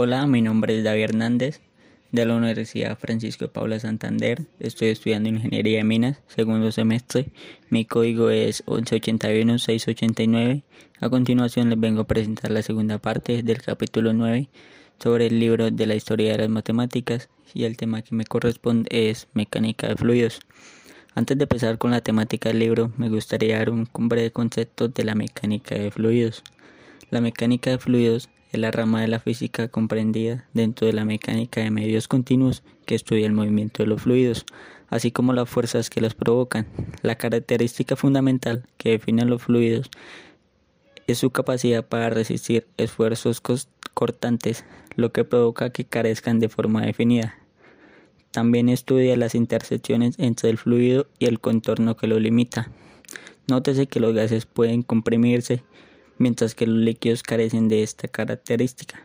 Hola, mi nombre es David Hernández de la Universidad Francisco de Paula Santander. Estoy estudiando Ingeniería de Minas, segundo semestre. Mi código es 1181-689. A continuación les vengo a presentar la segunda parte del capítulo 9 sobre el libro de la historia de las matemáticas y el tema que me corresponde es mecánica de fluidos. Antes de empezar con la temática del libro, me gustaría dar un breve concepto de la mecánica de fluidos. La mecánica de fluidos es la rama de la física comprendida dentro de la mecánica de medios continuos que estudia el movimiento de los fluidos, así como las fuerzas que los provocan. La característica fundamental que define los fluidos es su capacidad para resistir esfuerzos cortantes, lo que provoca que carezcan de forma definida. También estudia las intersecciones entre el fluido y el contorno que lo limita. Nótese que los gases pueden comprimirse mientras que los líquidos carecen de esta característica.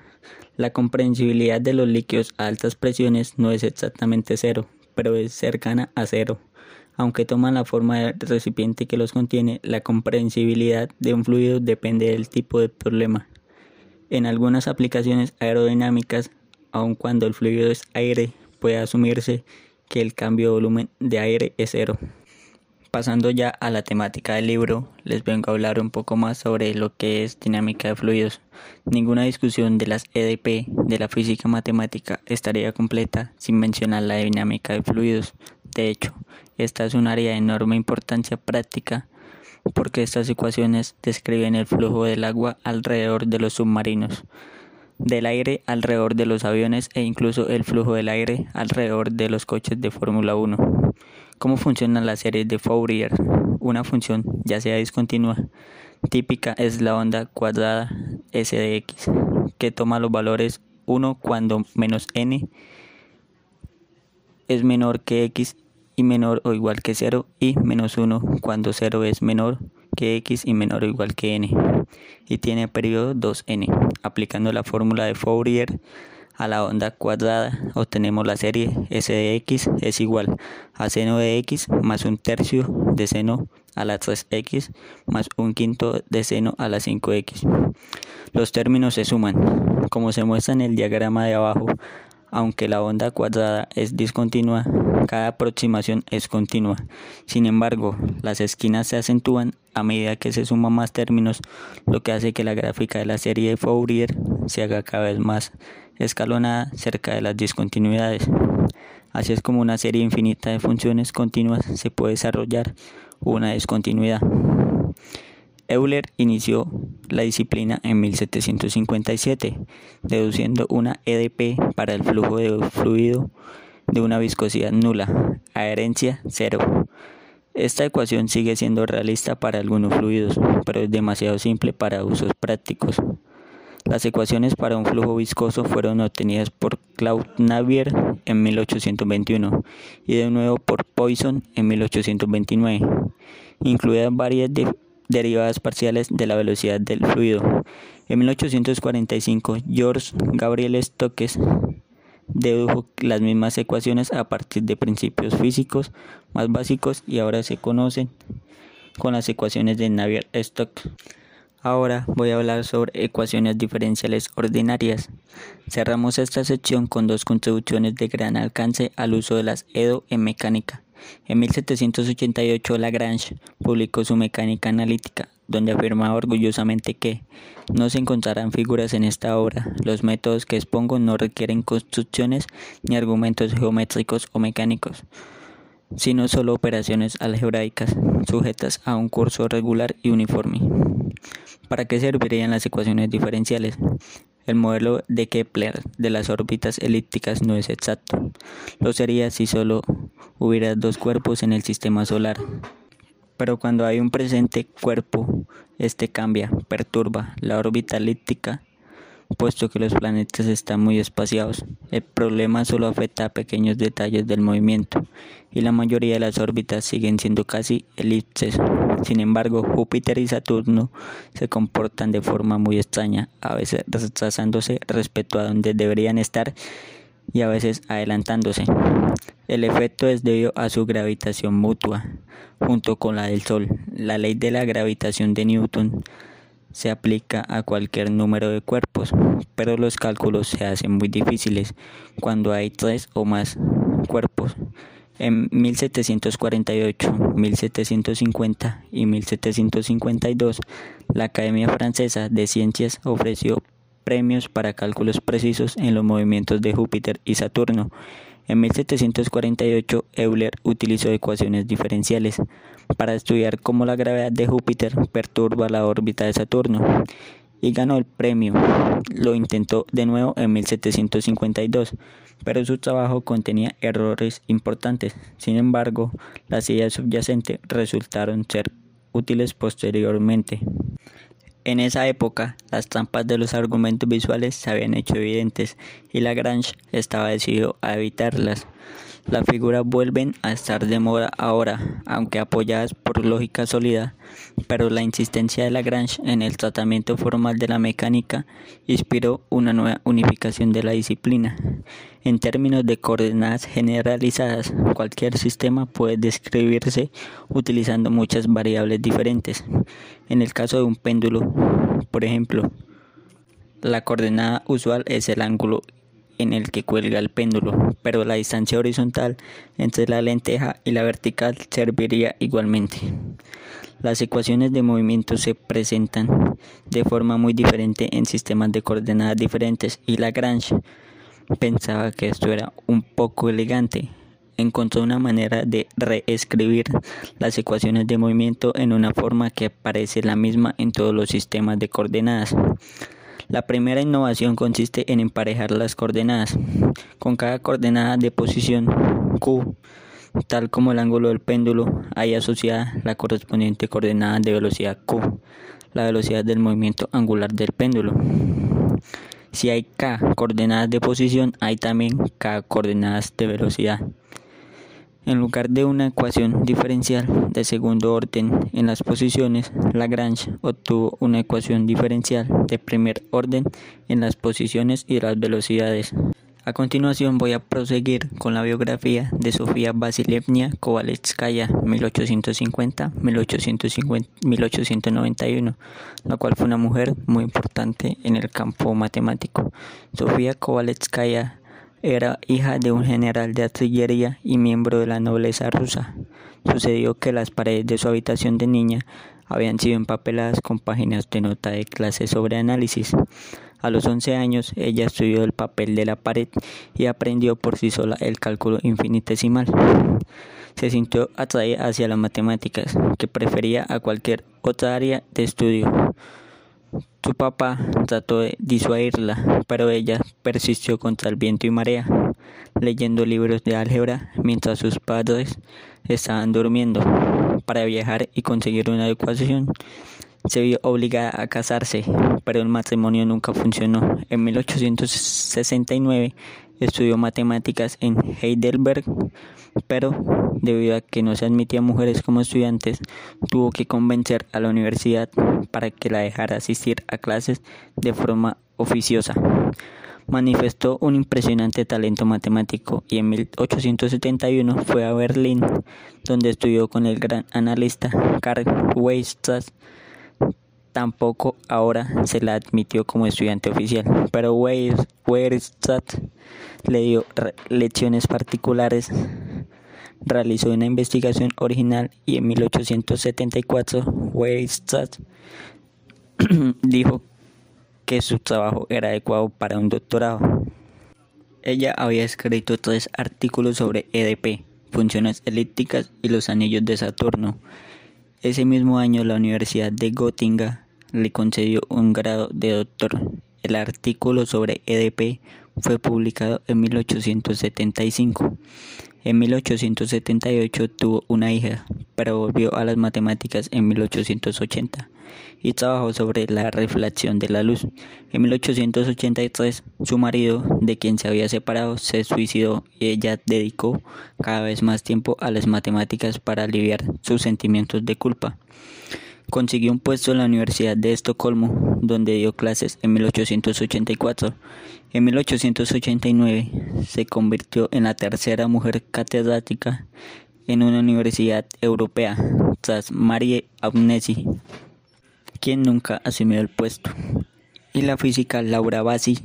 La comprensibilidad de los líquidos a altas presiones no es exactamente cero, pero es cercana a cero. Aunque toman la forma del recipiente que los contiene, la comprensibilidad de un fluido depende del tipo de problema. En algunas aplicaciones aerodinámicas, aun cuando el fluido es aire, puede asumirse que el cambio de volumen de aire es cero. Pasando ya a la temática del libro, les vengo a hablar un poco más sobre lo que es dinámica de fluidos. Ninguna discusión de las EDP de la física matemática estaría completa sin mencionar la dinámica de fluidos. De hecho, esta es un área de enorme importancia práctica porque estas ecuaciones describen el flujo del agua alrededor de los submarinos, del aire alrededor de los aviones e incluso el flujo del aire alrededor de los coches de Fórmula 1. ¿Cómo funciona la serie de Fourier? Una función, ya sea discontinua, típica es la onda cuadrada S de x, que toma los valores 1 cuando menos n es menor que x y menor o igual que 0 y menos 1 cuando 0 es menor que x y menor o igual que n y tiene periodo 2n. Aplicando la fórmula de Fourier a la onda cuadrada obtenemos la serie S de x es igual a seno de x más un tercio de seno a la 3x más un quinto de seno a la 5x. Los términos se suman, como se muestra en el diagrama de abajo, aunque la onda cuadrada es discontinua, cada aproximación es continua. Sin embargo, las esquinas se acentúan a medida que se suman más términos, lo que hace que la gráfica de la serie de Fourier se haga cada vez más escalonada cerca de las discontinuidades. Así es como una serie infinita de funciones continuas se puede desarrollar una discontinuidad. Euler inició la disciplina en 1757, deduciendo una EDP para el flujo de fluido de una viscosidad nula, adherencia cero. Esta ecuación sigue siendo realista para algunos fluidos, pero es demasiado simple para usos prácticos. Las ecuaciones para un flujo viscoso fueron obtenidas por Claude Navier en 1821 y de nuevo por Poisson en 1829. Incluían varias derivadas parciales de la velocidad del fluido. En 1845, George Gabriel Stokes dedujo las mismas ecuaciones a partir de principios físicos más básicos y ahora se conocen con las ecuaciones de Navier-Stokes. Ahora voy a hablar sobre ecuaciones diferenciales ordinarias. Cerramos esta sección con dos contribuciones de gran alcance al uso de las EDO en mecánica. En 1788 Lagrange publicó su Mecánica Analítica, donde afirmaba orgullosamente que no se encontrarán figuras en esta obra. Los métodos que expongo no requieren construcciones ni argumentos geométricos o mecánicos, sino solo operaciones algebraicas sujetas a un curso regular y uniforme. ¿Para qué servirían las ecuaciones diferenciales? El modelo de Kepler de las órbitas elípticas no es exacto. Lo sería si solo hubiera dos cuerpos en el sistema solar. Pero cuando hay un presente cuerpo, este cambia, perturba la órbita elíptica puesto que los planetas están muy espaciados. El problema solo afecta a pequeños detalles del movimiento y la mayoría de las órbitas siguen siendo casi elipses. Sin embargo, Júpiter y Saturno se comportan de forma muy extraña, a veces retrasándose respecto a donde deberían estar y a veces adelantándose. El efecto es debido a su gravitación mutua, junto con la del Sol. La ley de la gravitación de Newton se aplica a cualquier número de cuerpos, pero los cálculos se hacen muy difíciles cuando hay tres o más cuerpos. En 1748, 1750 y 1752, la Academia Francesa de Ciencias ofreció premios para cálculos precisos en los movimientos de Júpiter y Saturno. En 1748, Euler utilizó ecuaciones diferenciales para estudiar cómo la gravedad de Júpiter perturba la órbita de Saturno y ganó el premio. Lo intentó de nuevo en 1752, pero su trabajo contenía errores importantes. Sin embargo, las ideas subyacentes resultaron ser útiles posteriormente. En esa época, las trampas de los argumentos visuales se habían hecho evidentes y Lagrange estaba decidido a evitarlas. Las figuras vuelven a estar de moda ahora, aunque apoyadas por lógica sólida, pero la insistencia de Lagrange en el tratamiento formal de la mecánica inspiró una nueva unificación de la disciplina. En términos de coordenadas generalizadas, cualquier sistema puede describirse utilizando muchas variables diferentes. En el caso de un péndulo, por ejemplo, la coordenada usual es el ángulo en el que cuelga el péndulo, pero la distancia horizontal entre la lenteja y la vertical serviría igualmente. Las ecuaciones de movimiento se presentan de forma muy diferente en sistemas de coordenadas diferentes y Lagrange pensaba que esto era un poco elegante. Encontró una manera de reescribir las ecuaciones de movimiento en una forma que parece la misma en todos los sistemas de coordenadas. La primera innovación consiste en emparejar las coordenadas. Con cada coordenada de posición Q, tal como el ángulo del péndulo, hay asociada la correspondiente coordenada de velocidad Q, la velocidad del movimiento angular del péndulo. Si hay K coordenadas de posición, hay también K coordenadas de velocidad. En lugar de una ecuación diferencial de segundo orden en las posiciones, Lagrange obtuvo una ecuación diferencial de primer orden en las posiciones y las velocidades. A continuación voy a proseguir con la biografía de Sofía Vasilievna Kovalevskaya 1850-1891, la cual fue una mujer muy importante en el campo matemático. Sofía Kovalevskaya era hija de un general de artillería y miembro de la nobleza rusa. Sucedió que las paredes de su habitación de niña habían sido empapeladas con páginas de nota de clase sobre análisis. A los 11 años ella estudió el papel de la pared y aprendió por sí sola el cálculo infinitesimal. Se sintió atraída hacia las matemáticas, que prefería a cualquier otra área de estudio. Su papá trató de disuadirla, pero ella persistió contra el viento y marea, leyendo libros de álgebra mientras sus padres estaban durmiendo. Para viajar y conseguir una educación, se vio obligada a casarse, pero el matrimonio nunca funcionó. En 1869 estudió matemáticas en Heidelberg, pero debido a que no se admitían mujeres como estudiantes, tuvo que convencer a la universidad para que la dejara asistir a clases de forma oficiosa. Manifestó un impresionante talento matemático y en 1871 fue a Berlín, donde estudió con el gran analista Carl Weierstrass Tampoco ahora se la admitió como estudiante oficial, pero Weierstrass le dio lecciones particulares, realizó una investigación original y en 1874 Weierstrass dijo que su trabajo era adecuado para un doctorado. Ella había escrito tres artículos sobre EDP, funciones elípticas y los anillos de Saturno. Ese mismo año la Universidad de Göttingen le concedió un grado de doctor. El artículo sobre EDP fue publicado en 1875. En 1878 tuvo una hija, pero volvió a las matemáticas en 1880 y trabajó sobre la reflexión de la luz. En 1883 su marido, de quien se había separado, se suicidó y ella dedicó cada vez más tiempo a las matemáticas para aliviar sus sentimientos de culpa. Consiguió un puesto en la Universidad de Estocolmo, donde dio clases en 1884. En 1889 se convirtió en la tercera mujer catedrática en una universidad europea, tras Marie Agnesi. quien nunca asumió el puesto. Y la física Laura Bassi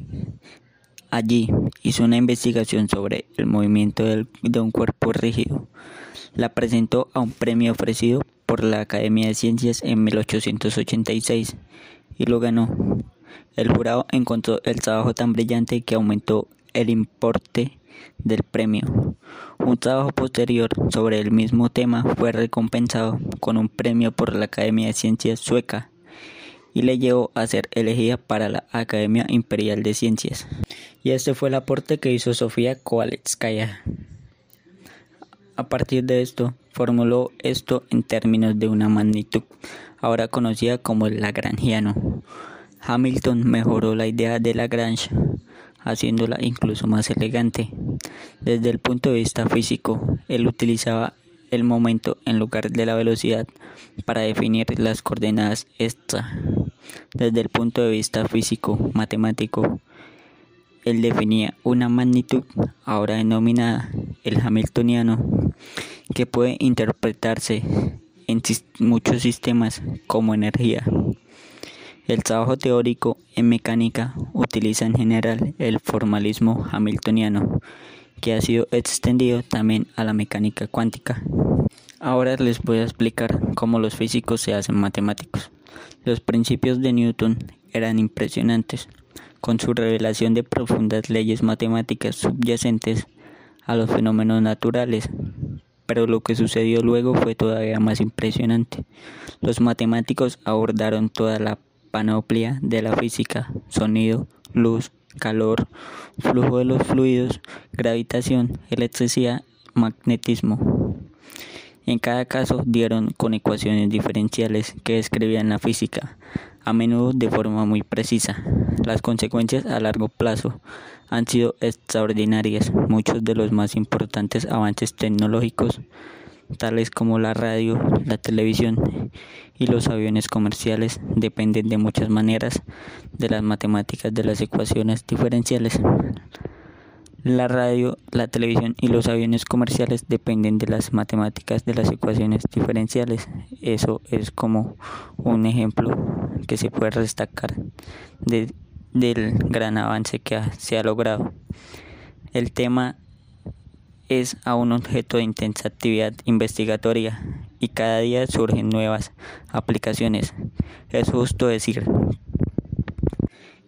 allí hizo una investigación sobre el movimiento de un cuerpo rígido. La presentó a un premio ofrecido por la Academia de Ciencias en 1886 y lo ganó. El jurado encontró el trabajo tan brillante que aumentó el importe del premio. Un trabajo posterior sobre el mismo tema fue recompensado con un premio por la Academia de Ciencias sueca y le llevó a ser elegida para la Academia Imperial de Ciencias. Y este fue el aporte que hizo Sofía Kovalevskaya. A partir de esto, formuló esto en términos de una magnitud, ahora conocida como el Lagrangiano. Hamilton mejoró la idea de Lagrange, haciéndola incluso más elegante. Desde el punto de vista físico, él utilizaba el momento en lugar de la velocidad para definir las coordenadas extra. Desde el punto de vista físico matemático, él definía una magnitud, ahora denominada el Hamiltoniano, que puede interpretarse en muchos sistemas como energía. El trabajo teórico en mecánica utiliza en general el formalismo hamiltoniano, que ha sido extendido también a la mecánica cuántica. Ahora les voy a explicar cómo los físicos se hacen matemáticos. Los principios de Newton eran impresionantes, con su revelación de profundas leyes matemáticas subyacentes a los fenómenos naturales. Pero lo que sucedió luego fue todavía más impresionante. Los matemáticos abordaron toda la panoplia de la física, sonido, luz, calor, flujo de los fluidos, gravitación, electricidad, magnetismo. En cada caso dieron con ecuaciones diferenciales que describían la física, a menudo de forma muy precisa. Las consecuencias a largo plazo han sido extraordinarias. Muchos de los más importantes avances tecnológicos tales como la radio, la televisión y los aviones comerciales dependen de muchas maneras de las matemáticas de las ecuaciones diferenciales. La radio, la televisión y los aviones comerciales dependen de las matemáticas de las ecuaciones diferenciales. Eso es como un ejemplo que se puede destacar del gran avance que se ha logrado. El tema es a un objeto de intensa actividad investigatoria y cada día surgen nuevas aplicaciones. Es justo decir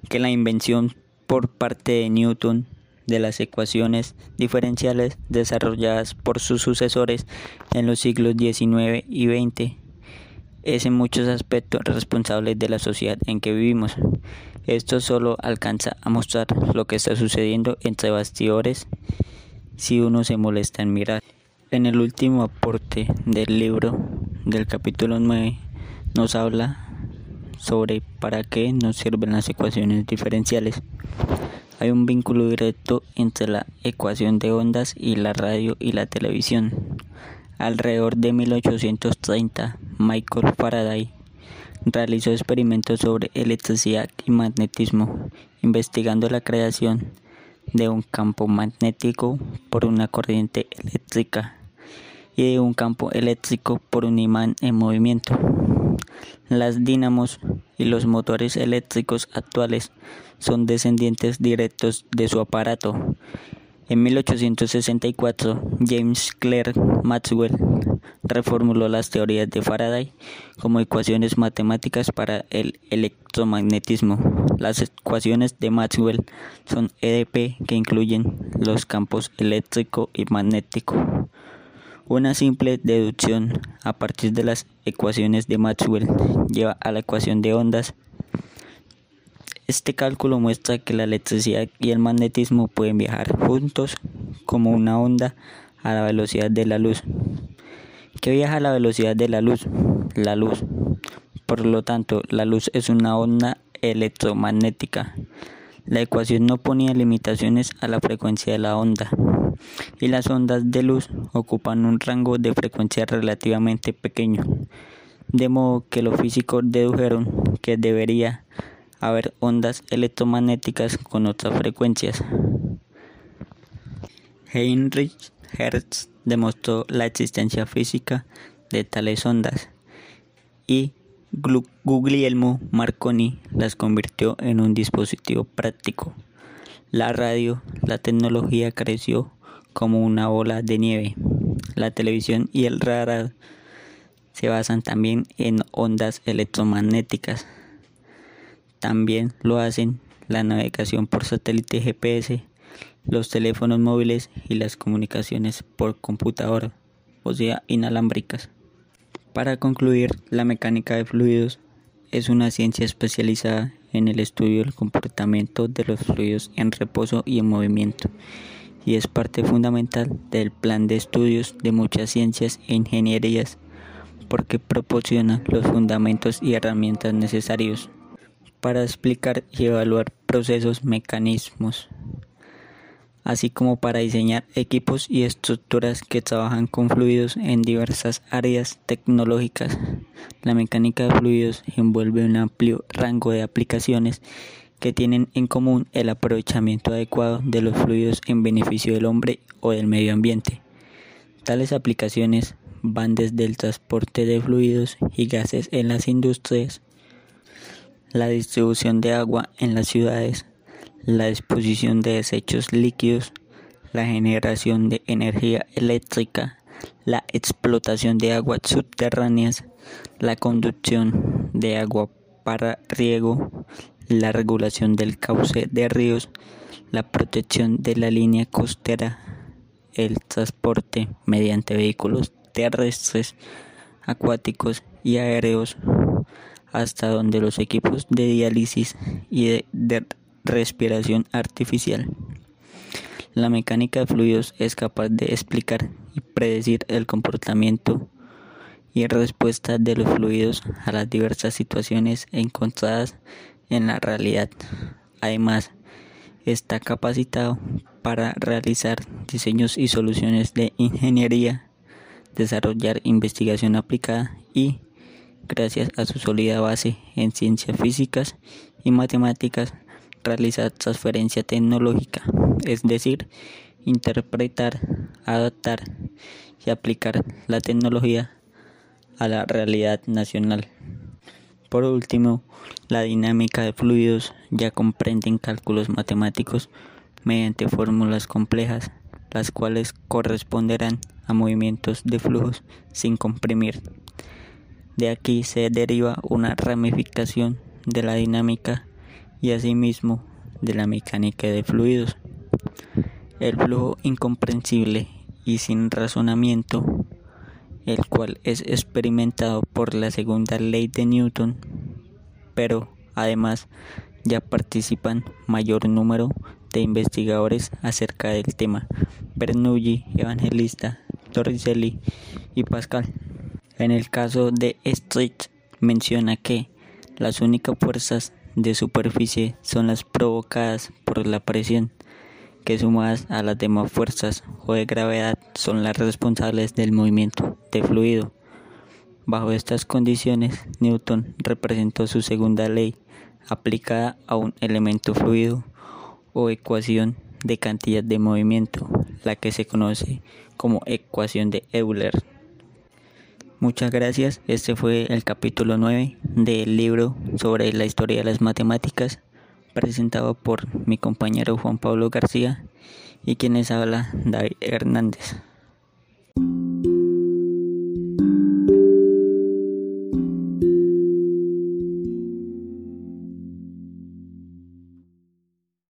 que la invención por parte de Newton de las ecuaciones diferenciales desarrolladas por sus sucesores en los siglos XIX y XX es en muchos aspectos responsable de la sociedad en que vivimos. Esto solo alcanza a mostrar lo que está sucediendo entre bastidores si uno se molesta en mirar. En el último aporte del libro del capítulo 9 nos habla sobre para qué nos sirven las ecuaciones diferenciales. Hay un vínculo directo entre la ecuación de ondas y la radio y la televisión. Alrededor de 1830, Michael Faraday realizó experimentos sobre electricidad y magnetismo, investigando la creación de un campo magnético por una corriente eléctrica y de un campo eléctrico por un imán en movimiento. Las dínamos y los motores eléctricos actuales son descendientes directos de su aparato. En 1864, James Clerk Maxwell reformuló las teorías de Faraday como ecuaciones matemáticas para el electromagnetismo. Las ecuaciones de Maxwell son EDP que incluyen los campos eléctrico y magnético. Una simple deducción a partir de las ecuaciones de Maxwell lleva a la ecuación de ondas este cálculo muestra que la electricidad y el magnetismo pueden viajar juntos como una onda a la velocidad de la luz. ¿Qué viaja a la velocidad de la luz? La luz. Por lo tanto, la luz es una onda electromagnética. La ecuación no ponía limitaciones a la frecuencia de la onda y las ondas de luz ocupan un rango de frecuencia relativamente pequeño, de modo que los físicos dedujeron que debería haber ondas electromagnéticas con otras frecuencias. Heinrich Hertz demostró la existencia física de tales ondas y Guglielmo Marconi las convirtió en un dispositivo práctico. La radio, la tecnología creció como una bola de nieve. La televisión y el radar se basan también en ondas electromagnéticas. También lo hacen la navegación por satélite GPS, los teléfonos móviles y las comunicaciones por computadora, o sea, inalámbricas. Para concluir, la mecánica de fluidos es una ciencia especializada en el estudio del comportamiento de los fluidos en reposo y en movimiento, y es parte fundamental del plan de estudios de muchas ciencias e ingenierías porque proporciona los fundamentos y herramientas necesarios para explicar y evaluar procesos, mecanismos, así como para diseñar equipos y estructuras que trabajan con fluidos en diversas áreas tecnológicas. La mecánica de fluidos envuelve un amplio rango de aplicaciones que tienen en común el aprovechamiento adecuado de los fluidos en beneficio del hombre o del medio ambiente. Tales aplicaciones van desde el transporte de fluidos y gases en las industrias, la distribución de agua en las ciudades, la disposición de desechos líquidos, la generación de energía eléctrica, la explotación de aguas subterráneas, la conducción de agua para riego, la regulación del cauce de ríos, la protección de la línea costera, el transporte mediante vehículos terrestres, acuáticos y aéreos, hasta donde los equipos de diálisis y de, respiración artificial. La mecánica de fluidos es capaz de explicar y predecir el comportamiento y respuesta de los fluidos a las diversas situaciones encontradas en la realidad. Además, está capacitado para realizar diseños y soluciones de ingeniería desarrollar investigación aplicada y, gracias a su sólida base en ciencias físicas y matemáticas, realizar transferencia tecnológica, es decir, interpretar, adaptar y aplicar la tecnología a la realidad nacional. Por último, la dinámica de fluidos ya comprenden cálculos matemáticos mediante fórmulas complejas, las cuales corresponderán a movimientos de flujos sin comprimir. De aquí se deriva una ramificación de la dinámica y asimismo de la mecánica de fluidos. El flujo incomprensible y sin razonamiento, el cual es experimentado por la segunda ley de Newton, pero además ya participan mayor número de investigadores acerca del tema, Bernoulli, Evangelista, Torricelli y Pascal. En el caso de Street menciona que las únicas fuerzas de superficie son las provocadas por la presión, que sumadas a las demás fuerzas o de gravedad son las responsables del movimiento de fluido. Bajo estas condiciones, Newton representó su segunda ley aplicada a un elemento fluido o ecuación de cantidad de movimiento, la que se conoce como ecuación de Euler. Muchas gracias, este fue el capítulo 9 del libro sobre la historia de las matemáticas, presentado por mi compañero Juan Pablo García y quienes habla David Hernández.